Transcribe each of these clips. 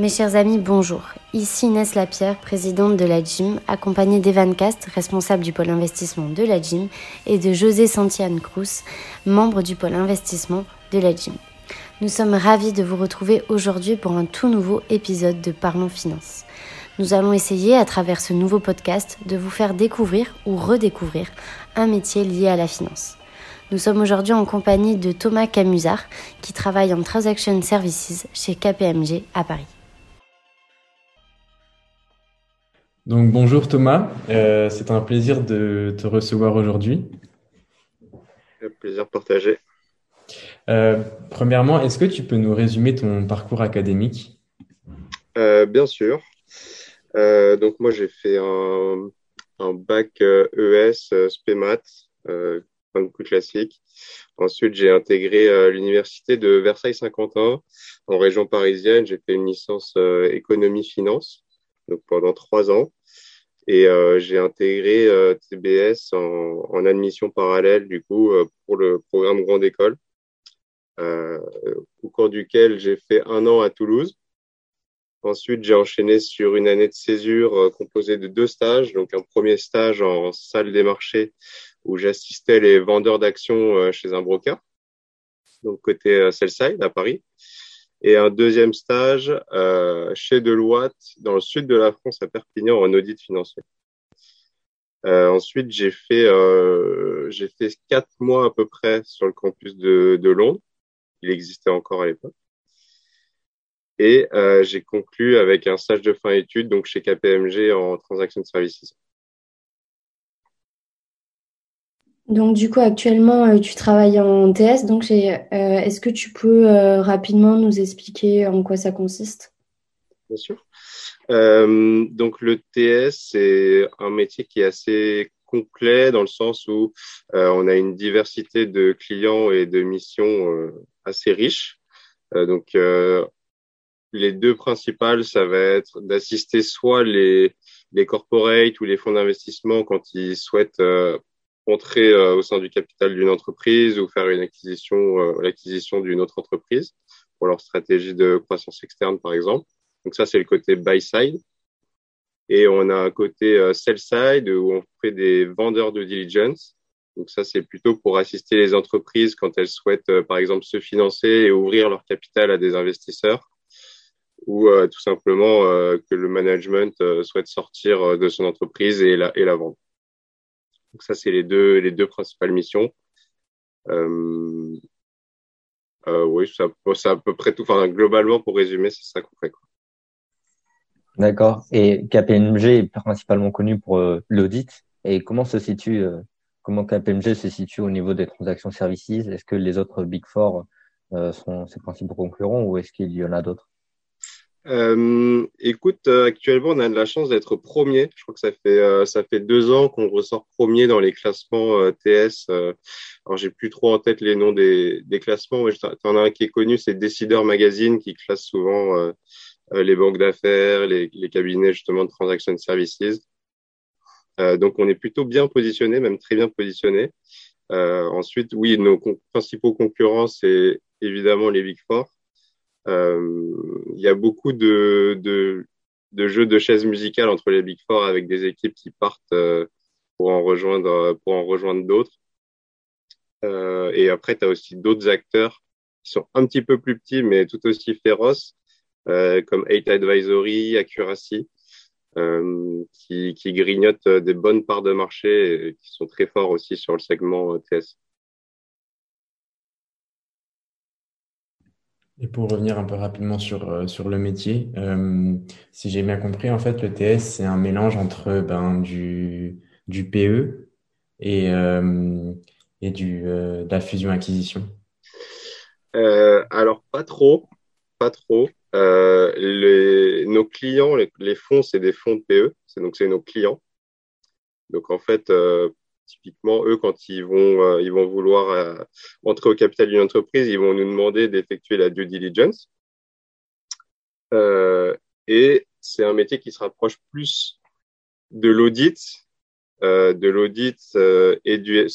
Mes chers amis, bonjour. Ici Inès Lapierre, présidente de la GYM, accompagnée d'Evan Cast, responsable du pôle investissement de la GYM, et de José Santiane Cruz, membre du pôle investissement de la GYM. Nous sommes ravis de vous retrouver aujourd'hui pour un tout nouveau épisode de Parlons Finance. Nous allons essayer, à travers ce nouveau podcast, de vous faire découvrir ou redécouvrir un métier lié à la finance. Nous sommes aujourd'hui en compagnie de Thomas Camusard, qui travaille en Transaction Services chez KPMG à Paris. Donc bonjour Thomas, euh, c'est un plaisir de te recevoir aujourd'hui. Plaisir partagé. Euh, premièrement, est-ce que tu peux nous résumer ton parcours académique? Euh, Bien sûr. donc moi j'ai fait un, bac ES e SPEMAT, un coup classique. Ensuite j'ai intégré l'université de Versailles-Saint-Quentin en région parisienne. J'ai fait une licence économie-finance donc pendant trois ans. Et euh, j'ai intégré euh, TBS en, en, admission parallèle, du coup, euh, pour le programme Grande École, au cours duquel j'ai fait un an à Toulouse. Ensuite, j'ai enchaîné sur une année de césure composée de deux stages. Donc, un premier stage en salle des marchés où j'assistais les vendeurs d'actions chez un broker, donc côté sell-side à Paris et un deuxième stage euh, chez Deloitte dans le sud de la France à Perpignan en audit financier. Euh, ensuite, j'ai fait euh, j'ai fait quatre mois à peu près sur le campus de, de Londres. Il existait encore à l'époque. Et euh, j'ai conclu avec un stage de fin études donc chez KPMG en transaction services. Donc du coup, actuellement, euh, tu travailles en TS. Donc, euh, est-ce que tu peux euh, rapidement nous expliquer en quoi ça consiste? Bien sûr. donc le TS, c'est un métier qui est assez complet dans le sens où on a une diversité de clients et de missions assez riches. donc les deux principales, ça va être d'assister soit les, les corporates ou les fonds d'investissement quand ils souhaitent entrer euh, au sein du capital d'une entreprise ou faire une acquisition, euh, l'acquisition d'une autre entreprise pour leur stratégie de croissance externe, par exemple. Donc ça, c'est le côté buy side. Et on a un côté euh, sell side où on fait des vendeurs de diligence. Donc ça, c'est plutôt pour assister les entreprises quand elles souhaitent, par exemple, se financer et ouvrir leur capital à des investisseurs ou tout simplement que le management souhaite sortir de son entreprise et la vendre. Donc ça, c'est les deux, les deux principales missions. Euh, euh, oui, c'est à peu près tout. Enfin, globalement, pour résumer, c'est ça qu'on fait. D'accord. Et KPMG est principalement connu pour euh, l'audit. Et comment se situe, euh, comment KPMG se situe au niveau des transactions services? Est-ce que les autres Big Four euh, sont ses principaux concurrents ou est-ce qu'il y en a d'autres? Euh, écoute, euh, actuellement, on a de la chance d'être premier. Je crois que ça fait euh, ça fait deux ans qu'on ressort premier dans les classements euh, TS. alors, j'ai plus trop en tête les noms des, des classements, mais en as un qui est connu, c'est Décideur Magazine, qui classe souvent les banques d'affaires, les, les, cabinets justement de transaction services. donc, on est plutôt bien positionné, même très bien positionné. ensuite, oui, nos principaux concurrents, c'est évidemment les Big Four. Euh, il y a beaucoup de, de, de, jeux de chaises musicales entre les Big Four avec des équipes qui partent euh, pour en rejoindre, pour en rejoindre d'autres. Euh, et après, tu as aussi d'autres acteurs qui sont un petit peu plus petits, mais tout aussi féroces, euh, comme Eight Advisory, Accuracy, euh, qui, qui grignotent des bonnes parts de marché et qui sont très forts aussi sur le segment TS. Et pour revenir un peu rapidement sur, euh, sur le métier, euh, si j'ai bien compris, en fait, le TS, c'est un mélange entre ben, du, PE et, euh, et du, de la fusion-acquisition. alors, pas trop, pas trop. nos clients, les, les fonds, c'est des fonds de PE, c'est donc c'est nos clients. Donc en fait, typiquement, eux, quand ils vont, euh, ils vont vouloir euh, entrer au capital d'une entreprise, ils vont nous demander d'effectuer la due diligence. Euh, et c'est un métier qui se rapproche plus de l'audit, de l'audit et du.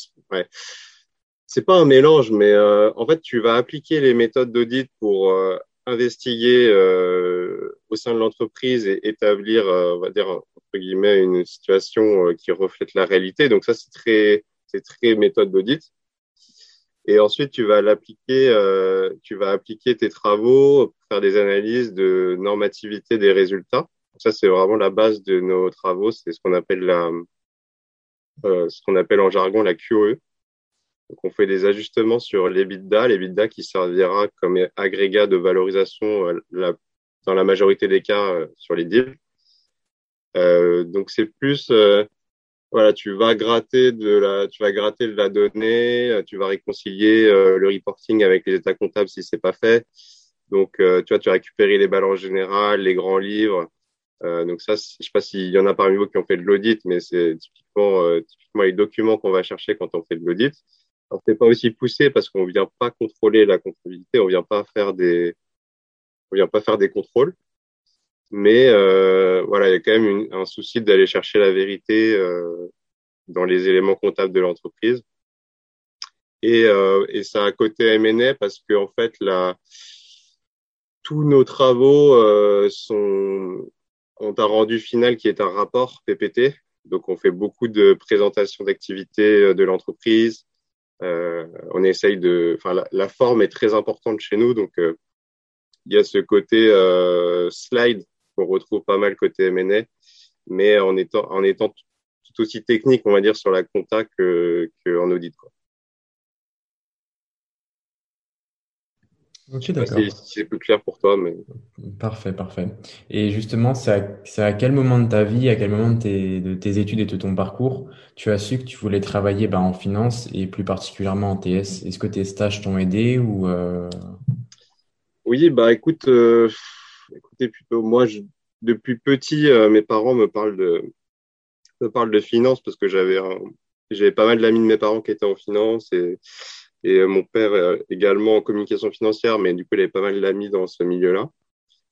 C'est pas un mélange, mais en fait, tu vas appliquer les méthodes d'audit pour investiguer au sein de l'entreprise et établir, on va dire entre guillemets, une situation qui reflète la réalité. Donc ça, c'est très, c'est très méthode d'audit. Et ensuite, tu vas l'appliquer, euh, tu vas appliquer tes travaux, faire des analyses de normativité des résultats. Ça, c'est vraiment la base de nos travaux. C'est ce qu'on appelle la, euh, ce qu'on appelle en jargon la QE. Donc, on fait des ajustements sur l'EBITDA, l'EBITDA qui servira comme agrégat de valorisation euh, la, dans la majorité des cas euh, sur les deals. Euh, donc, c'est plus voilà, tu vas gratter de la, tu vas gratter de la donnée, euh, tu vas réconcilier euh, le reporting avec les états comptables si c'est pas fait. Donc, euh, tu vois, tu vas récupérer les balances générales, les grands livres. donc ça, je sais pas s'il y en a parmi vous qui ont fait de l'audit, mais c'est typiquement, typiquement les documents qu'on va chercher quand on fait de l'audit. On n'est pas aussi poussé parce qu'on vient pas contrôler la comptabilité, on vient pas faire des, on vient pas faire des contrôles. Mais euh, voilà, il y a quand même un souci d'aller chercher la vérité euh, dans les éléments comptables de l'entreprise. Et, euh, et ça a côté M&A parce que en fait, la, tous nos travaux euh, sont ont un rendu final qui est un rapport PPT. Donc, on fait beaucoup de présentations d'activités euh, de l'entreprise. Euh, on essaye de, enfin, la, la, forme est très importante chez nous, donc il y a ce côté slide qu'on retrouve pas mal côté M&A, mais en étant, en étant tout aussi technique, on va dire, sur la compta que, que en audit. Quoi. D'accord. c'est plus clair pour toi, mais. Parfait, parfait. Et justement, c'est à, à, quel moment de ta vie, à quel moment de tes, de tes études et de ton parcours, tu as su que tu voulais travailler bah, en finance et plus particulièrement en TS Est-ce que tes stages t'ont aidé ou euh... Oui, bah écoute, euh, écoutez, plutôt, moi, je, depuis petit, euh, mes parents me parlent de, me parlent de finance parce que j'avais j'avais pas mal d'amis de mes parents qui étaient en finance et, et euh, mon père euh, également en communication financière, mais du coup, il avait pas mal d'amis dans ce milieu-là.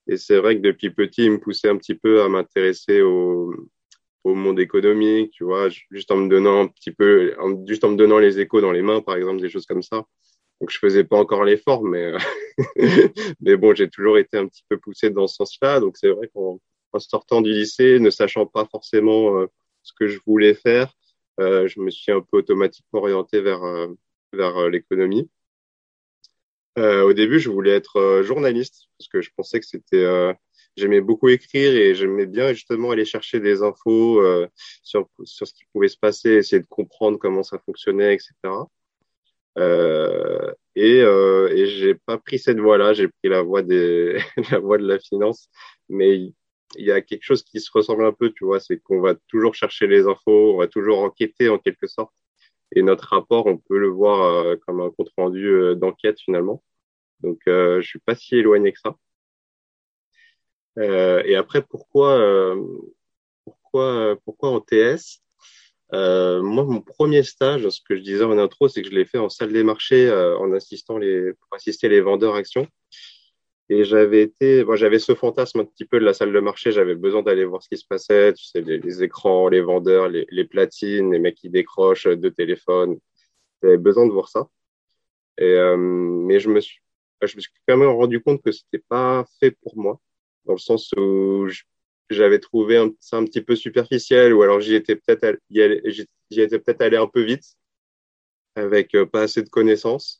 Et c'est vrai que depuis petit, il me poussait un petit peu à m'intéresser au, au monde économique, tu vois, juste en me donnant un petit peu, juste en me donnant les échos dans les mains, par exemple, des choses comme ça. Donc je faisais pas encore l'effort, mais mais bon, j'ai toujours été un petit peu poussé dans ce sens-là. Donc c'est vrai qu'en sortant du lycée, ne sachant pas forcément euh, ce que je voulais faire, euh, je me suis un peu automatiquement orienté vers euh, vers l'économie. au début, je voulais être journaliste parce que je pensais que c'était j'aimais beaucoup écrire et j'aimais bien justement aller chercher des infos sur, sur ce qui pouvait se passer, essayer de comprendre comment ça fonctionnait, etc. Euh, et, euh, et j'ai pas pris cette voie-là, j'ai pris la voie des la voie de la finance, mais il y a quelque chose qui se ressemble un peu, tu vois, c'est qu'on va toujours chercher les infos, on va toujours enquêter en quelque sorte, et notre rapport, on peut le voir euh, comme un compte rendu euh, d'enquête finalement. Donc, euh, je suis pas si éloigné que ça. et après, pourquoi, pourquoi, pourquoi en TS euh, moi, mon premier stage, ce que je disais en intro, c'est que je l'ai fait en salle des marchés euh, en assistant les, pour assister les vendeurs actions. Et j'avais été, bon, j'avais ce fantasme un petit peu de la salle de marché. J'avais besoin d'aller voir ce qui se passait. Tu sais, les, écrans, les vendeurs, les, les, platines, les mecs qui décrochent de téléphones. J'avais besoin de voir ça. Et, euh, mais je me suis, je me suis quand même rendu compte que c'était pas fait pour moi, dans le sens où j'avais trouvé un, ça un petit peu superficiel ou alors j'y étais peut-être j'y étais peut-être allé un peu vite avec euh, pas assez de connaissances.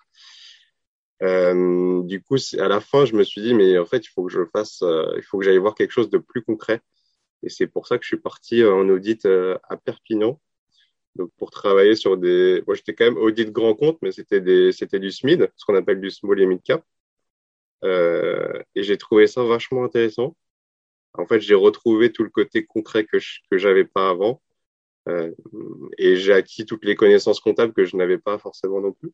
Euh, du coup, à la fin, je me suis dit, mais en fait, il faut que je fasse, euh, il faut que j'aille voir quelque chose de plus concret. Et c'est pour ça que je suis parti euh, en audit à Perpignan. Donc, pour travailler sur des, moi, j'étais quand même audit grand compte, mais c'était des, c'était du SMID, ce qu'on appelle du small et mid cap. et j'ai trouvé ça vachement intéressant en fait, j'ai retrouvé tout le côté concret que je, que j'avais pas avant. Euh, et j'ai acquis toutes les connaissances comptables que je n'avais pas forcément non plus.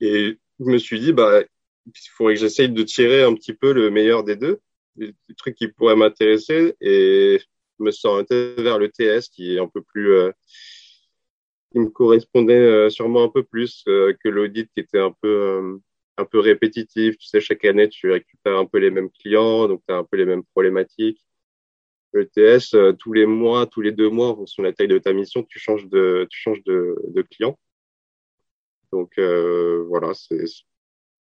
Et je me suis dit, bah, il faudrait que j'essaye de tirer un petit peu le meilleur des deux, des, trucs qui pourraient m'intéresser et me orienté vers le TS qui est un peu plus, euh, qui me correspondait euh, sûrement un peu plus euh, que l'audit qui était un peu euh, un peu répétitif. Tu sais, chaque année, tu récupères un peu les mêmes clients, donc tu as un peu les mêmes problématiques. Le TS, tous les mois, tous les deux mois, en la taille de ta mission, tu changes de, tu changes de, de client. Donc euh, voilà, c'est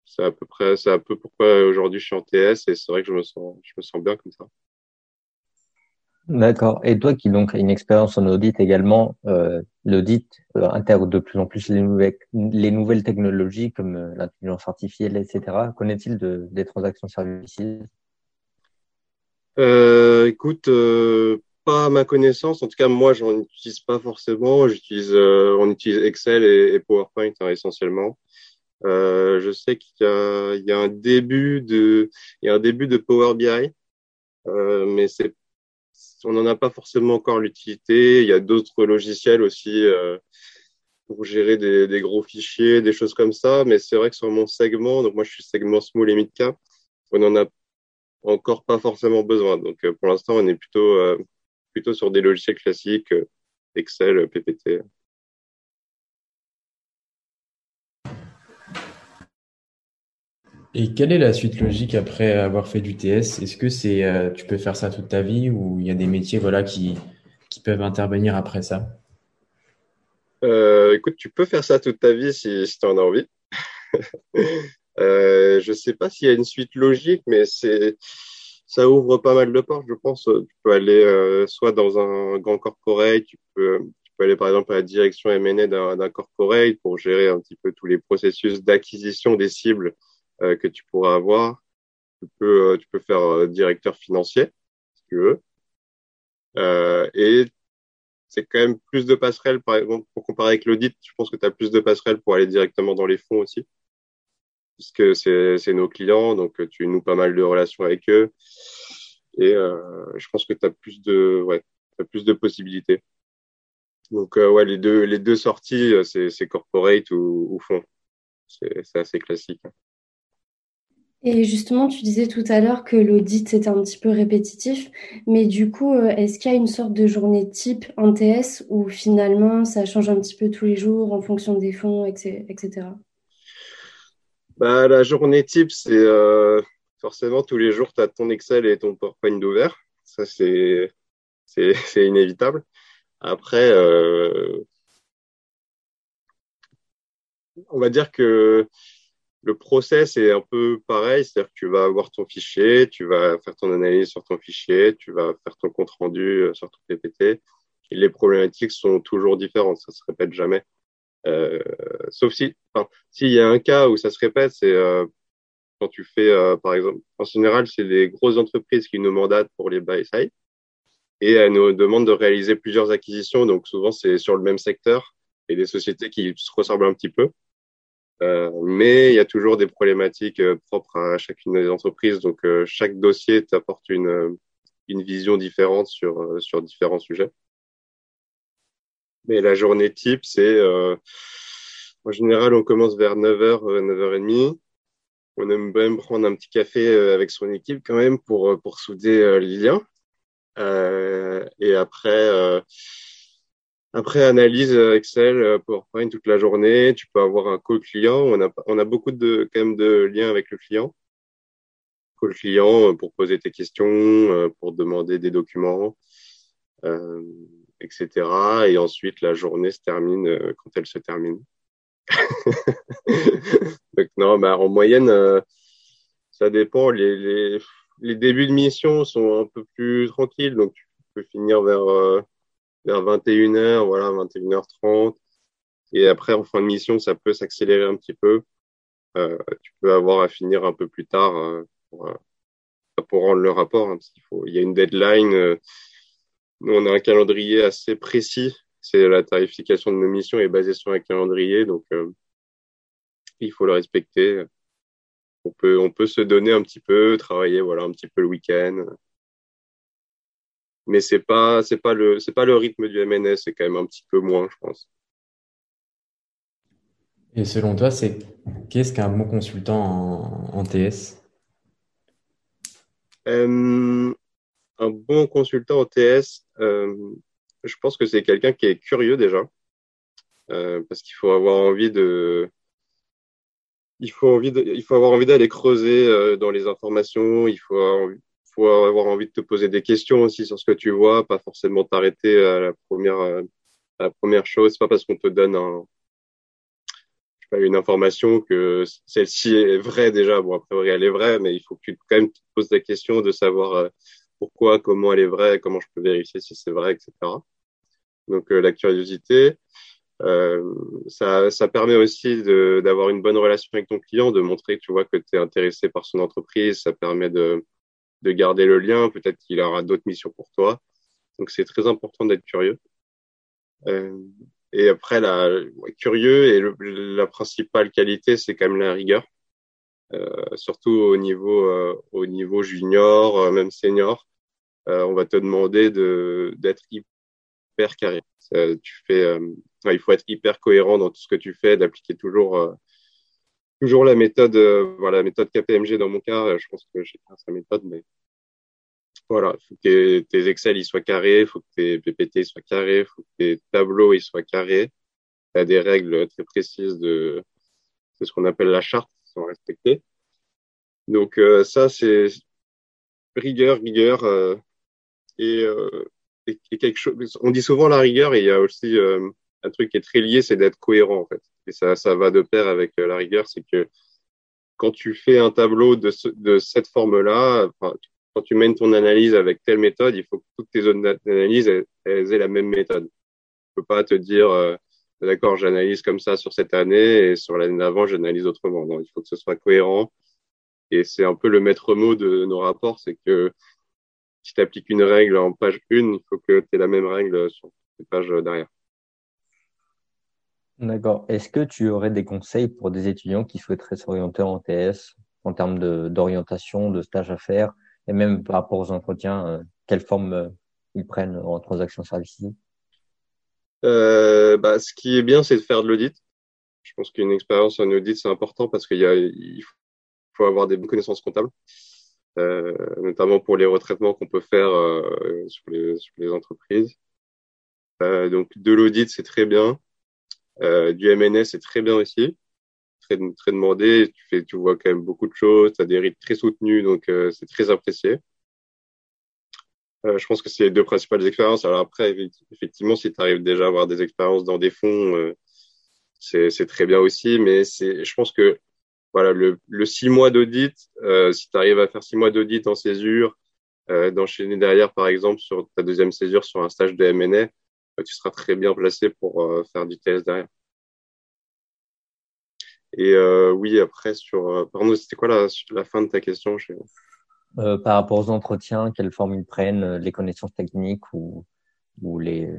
c'est à peu près, c'est peu pourquoi aujourd'hui je suis en TS et c'est vrai que je me sens, je me sens bien comme ça. D'accord. Et toi qui donc une expérience en audit également, euh, l'audit euh, intègre de plus en plus les nouvelles, les nouvelles technologies comme euh, l'intelligence artificielle, etc. Connaît-il de, des transactions services Écoute, pas à ma connaissance. En tout cas, moi, j'en utilise pas forcément. J'utilise, on utilise Excel et, PowerPoint hein, essentiellement. je sais qu'il y a, il y a un début de, il y a un début de Power BI, mais c'est on n'en a pas forcément encore l'utilité. Il y a d'autres logiciels aussi euh, pour gérer des, gros fichiers, des choses comme ça. Mais c'est vrai que sur mon segment, donc moi je suis segment small et mid cap, on n'en a encore pas forcément besoin. Donc euh, pour l'instant, on est plutôt euh, plutôt sur des logiciels classiques, Excel, PPT. Et quelle est la suite logique après avoir fait du TS Est-ce que c'est euh, tu peux faire ça toute ta vie ou il y a des métiers voilà qui qui peuvent intervenir après ça? Euh, Écoute, tu peux faire ça toute ta vie si, si tu en as envie. euh, je sais pas s'il y a une suite logique, mais c'est ça ouvre pas mal de portes, je pense. Tu peux aller euh, soit dans un grand corporate, tu peux tu peux aller par exemple à la direction M&A d'un corporate pour gérer un petit peu tous les processus d'acquisition des cibles euh, que tu pourras avoir. Tu peux, euh, tu peux faire euh, directeur financier, si tu veux. et c'est quand même plus de passerelles, par exemple, pour comparer avec l'audit, je pense que tu as plus de passerelles pour aller directement dans les fonds aussi, puisque c'est nos clients, donc tu noues pas mal de relations avec eux. Et euh, je pense que tu as plus de ouais, plus de possibilités. Donc euh, ouais, les deux les deux sorties, c'est corporate ou, fonds. C'est assez classique. Et justement, tu disais tout à l'heure que l'audit c'était un petit peu répétitif, mais du coup, euh, est-ce qu'il y a une sorte de journée type en TS où finalement ça change un petit peu tous les jours en fonction des fonds, etc. Bah, la journée type, c'est euh, forcément tous les jours, tu as ton Excel et ton PowerPoint ouvert. Ça, c'est inévitable. Après, euh, on va dire que le process est un peu pareil, c'est-à-dire que tu vas avoir ton fichier, tu vas faire ton analyse sur ton fichier, tu vas faire ton compte rendu euh, sur ton PPT. Les problématiques sont toujours différentes, ça se répète jamais. Euh, sauf si, enfin, s'il y a un cas où ça se répète, c'est euh, quand tu fais, euh, par exemple, en général, c'est les grosses entreprises qui nous mandatent pour les buy side et elles nous demandent de réaliser plusieurs acquisitions. Donc souvent, c'est sur le même secteur et des sociétés qui se ressemblent un petit peu. Euh, mais il y a toujours des problématiques euh, propres à chacune des entreprises. Donc, euh, chaque dossier t'apporte une, une vision différente sur, sur différents sujets. Mais la journée type, c'est en général, on commence vers 9h, 9h30. On aime même prendre un petit café avec son équipe quand même pour, pour souder les liens. et après, après, analyse euh, Excel, euh, PowerPoint toute la journée. Tu peux avoir un call client. On a, on a beaucoup de, quand même de liens avec le client. Call client euh, pour poser tes questions, pour demander des documents, euh, etc. Et ensuite, la journée se termine quand elle se termine. Donc, non, bah, en moyenne, ça dépend. Les, les, les débuts de mission sont un peu plus tranquilles. Donc, tu peux finir vers vers 21h, voilà, 21h30. Et après, en fin de mission, ça peut s'accélérer un petit peu. Euh, tu peux avoir à finir un peu plus tard euh, pour, euh, pour, rendre le rapport, hein, parce qu'il faut, il y a une deadline. Euh, nous, on a un calendrier assez précis. C'est la tarification de nos missions est basée sur un calendrier, donc il faut le respecter. On peut, on peut se donner un petit peu, travailler, voilà, un petit peu le week-end mais c'est pas c'est pas le c'est pas le rythme du MNS, c'est quand même un petit peu moins, je pense. Et selon toi, c'est qu'est-ce qu'un bon consultant en, en TS euh, Un bon consultant en TS, euh, je pense que c'est quelqu'un qui est curieux déjà, euh, parce qu'il faut avoir envie de il faut envie de, il faut avoir envie d'aller creuser euh, dans les informations, il faut avoir envie, faut avoir envie de te poser des questions aussi sur ce que tu vois, pas forcément t'arrêter à la première, à la première chose. C'est pas parce qu'on te donne un, une information que celle-ci est vraie déjà. Bon, a priori, elle est vraie, mais il faut que tu quand même te poses la question de savoir euh, pourquoi, comment elle est vraie, comment je peux vérifier si c'est vrai, etc. Donc, euh, la curiosité. Euh, ça, ça permet aussi d'avoir une bonne relation avec ton client, de montrer tu vois que tu es intéressé par son entreprise. Ça permet de, de garder le lien. Peut-être qu'il aura d'autres missions pour toi. Donc, c'est très important d'être curieux. Euh, et après, la, curieux et la principale qualité, c'est quand même la rigueur, euh, surtout au niveau euh, au niveau junior, euh, même senior. On va te demander de d'être hyper carré. fais, il faut être hyper cohérent dans tout ce que tu fais, d'appliquer toujours toujours la méthode, voilà, la méthode KPMG dans mon cas. Je pense que j'ai sa méthode, mais voilà, il faut que tes, Excel ils soient carrés, il faut que tes PPT soient carrés, il faut que tes tableaux ils soient carrés. Tu as des règles très précises de, ce qu'on appelle la charte qui sont respectées. Donc euh, ça, c'est rigueur, rigueur euh, euh, quelque chose. On dit souvent la rigueur et il y a aussi euh, un truc qui est très lié, c'est d'être cohérent en fait. Et ça, ça va de pair avec la rigueur, c'est que quand tu fais un tableau de, de cette forme-là, quand tu mènes ton analyse avec telle méthode, il faut que toutes tes zones d'analyse elles, aient la même méthode. Tu peux pas te dire, euh, d'accord, j'analyse comme ça sur cette année et sur l'année d'avant, j'analyse autrement. Non, il faut que ce soit cohérent. Et c'est un peu le maître mot de nos rapports, c'est que si tu appliques une règle en page 1, il faut que tu aies la même règle sur les pages derrière. D'accord. Est-ce que tu aurais des conseils pour des étudiants qui souhaiteraient s'orienter en TS en termes d'orientation, de, de stage à faire et même par rapport aux entretiens, euh, quelle forme euh, ils prennent en transaction services? Euh, bah, Ce qui est bien, c'est de faire de l'audit. Je pense qu'une expérience en audit, c'est important parce qu'il il faut avoir des bonnes connaissances comptables, euh, notamment pour les retraitements qu'on peut faire euh, sur, les, sur, les, entreprises. Euh, donc, de l'audit, c'est très bien. du MNS, c'est très bien aussi très, très demandé. Tu, fais, tu vois quand même beaucoup de choses. Tu as des rythmes très soutenus, donc euh, c'est très apprécié. Euh, je pense que c'est les deux principales expériences. Alors après, effectivement, si tu arrives déjà à avoir des expériences dans des fonds, euh, c'est très bien aussi. Mais je pense que voilà, le, le six mois d'audit, euh, si tu arrives à faire six mois d'audit en césure, euh, d'enchaîner derrière, par exemple, sur ta deuxième césure sur un stage de M&A, tu seras très bien placé pour faire du TS derrière. Et euh, oui, après, sur. Euh, pardon, c'était quoi la, la fin de ta question? Euh, Par rapport aux entretiens, quelle forme ils prennent, euh, les connaissances techniques ou, ou les,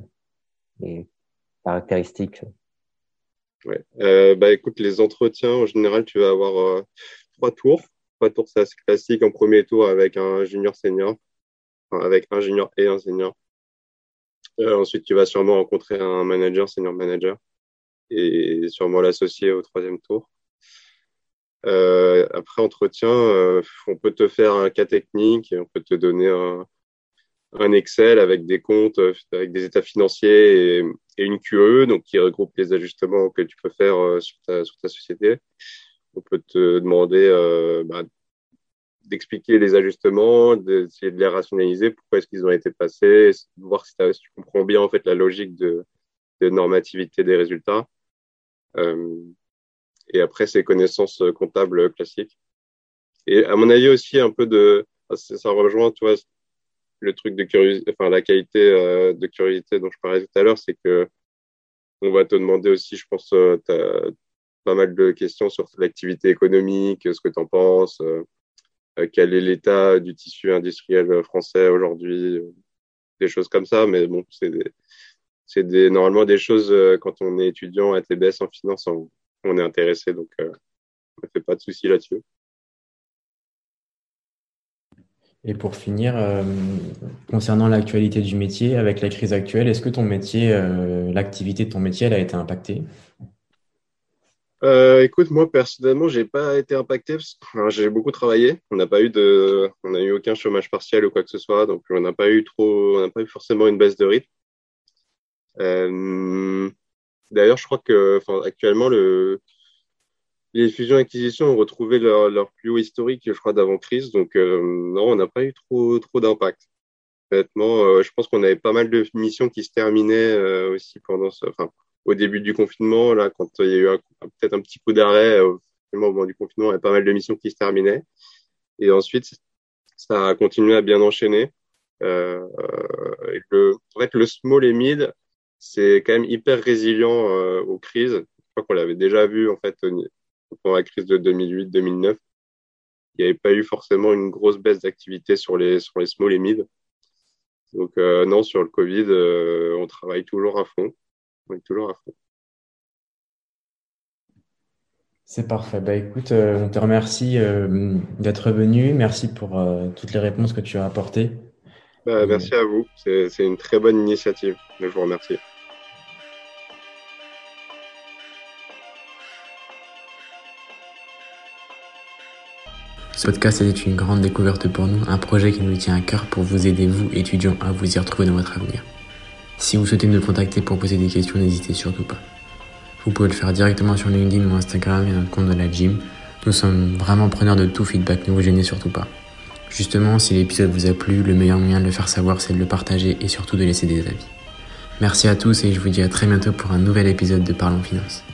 les caractéristiques? Euh, bah écoute, les entretiens, en général, tu vas avoir euh, trois tours. Trois tours, c'est assez classique. En premier tour, avec un junior senior, enfin, avec un junior et un senior. Euh, ensuite, tu vas sûrement rencontrer un manager, senior manager et sûrement l'associer au troisième tour. Après entretien, on peut te faire un cas technique et on peut te donner un, un Excel avec des comptes, euh, avec des états financiers et, et, une QE, donc qui regroupe les ajustements que tu peux faire euh, sur, ta, sur ta société. On peut te demander euh, bah, d'expliquer les ajustements, d'essayer de les rationaliser, pourquoi est-ce qu'ils ont été passés, voir si, si, tu comprends bien en fait la logique de, de normativité des résultats. Euh, et après, c'est connaissances comptables classiques. Et à mon avis aussi, un peu de, ça rejoint, tu vois, le truc de curiosité, enfin, la qualité euh, de curiosité dont je parlais tout à l'heure, c'est que on va te demander aussi, je pense, euh, as pas mal de questions sur l'activité économique, ce que tu en penses, euh, quel est l'état du tissu industriel français aujourd'hui, des choses comme ça. Mais bon, c'est normalement des choses euh, quand on est étudiant à TBS en finance, on, est intéressé, donc euh, on ne fait pas de souci là-dessus. Et pour finir, euh, concernant l'actualité du métier, avec la crise actuelle, est-ce que ton métier, euh, l'activité de ton métier, elle a été impactée? Euh, Écoute, moi personnellement, j'ai pas été impacté parce que j'ai beaucoup travaillé. On n'a pas eu de, on n'a eu aucun chômage partiel ou quoi que ce soit, donc on n'a pas eu trop, on n'a pas eu forcément une baisse de rythme. D'ailleurs, je crois que, actuellement, le, les fusions-acquisitions ont retrouvé leur, leur, plus haut historique, je crois, d'avant crise. Donc, euh, non, on n'a pas eu trop, trop d'impact. Honnêtement, euh, je pense qu'on avait pas mal de missions qui se terminaient euh, aussi pendant ce, enfin, au début du confinement, là, quand il y a eu peut-être un petit coup d'arrêt, au moment du confinement, il y a pas mal de missions qui se terminaient. Et ensuite, ça a continué à bien enchaîner. Euh, le, en fait, le small et mid, c'est quand même hyper résilient euh, aux crises. Je crois qu'on l'avait déjà vu en fait pendant la crise de 2008-2009. Il n'y avait pas eu forcément une grosse baisse d'activité sur les sur les small et mid. Donc euh, non, sur le Covid, euh, on travaille toujours à fond. On est toujours à fond. C'est parfait. Bah écoute, euh, on te remercie d'être venu. Merci pour toutes les réponses que tu as apportées. Bah, merci à vous. C'est une très bonne initiative. Je vous remercie. Ce podcast était une grande découverte pour nous, un projet qui nous tient à cœur pour vous aider, vous, étudiants, à vous y retrouver dans votre avenir. Si vous souhaitez nous contacter pour poser des questions, n'hésitez surtout pas. Vous pouvez le faire directement sur LinkedIn ou Instagram et notre compte de la gym. Nous sommes vraiment preneurs de tout feedback, ne vous gênez surtout pas. Justement, si l'épisode vous a plu, le meilleur moyen de le faire savoir, c'est de le partager et surtout de laisser des avis. Merci à tous et je vous dis à très bientôt pour un nouvel épisode de Parlons Finance.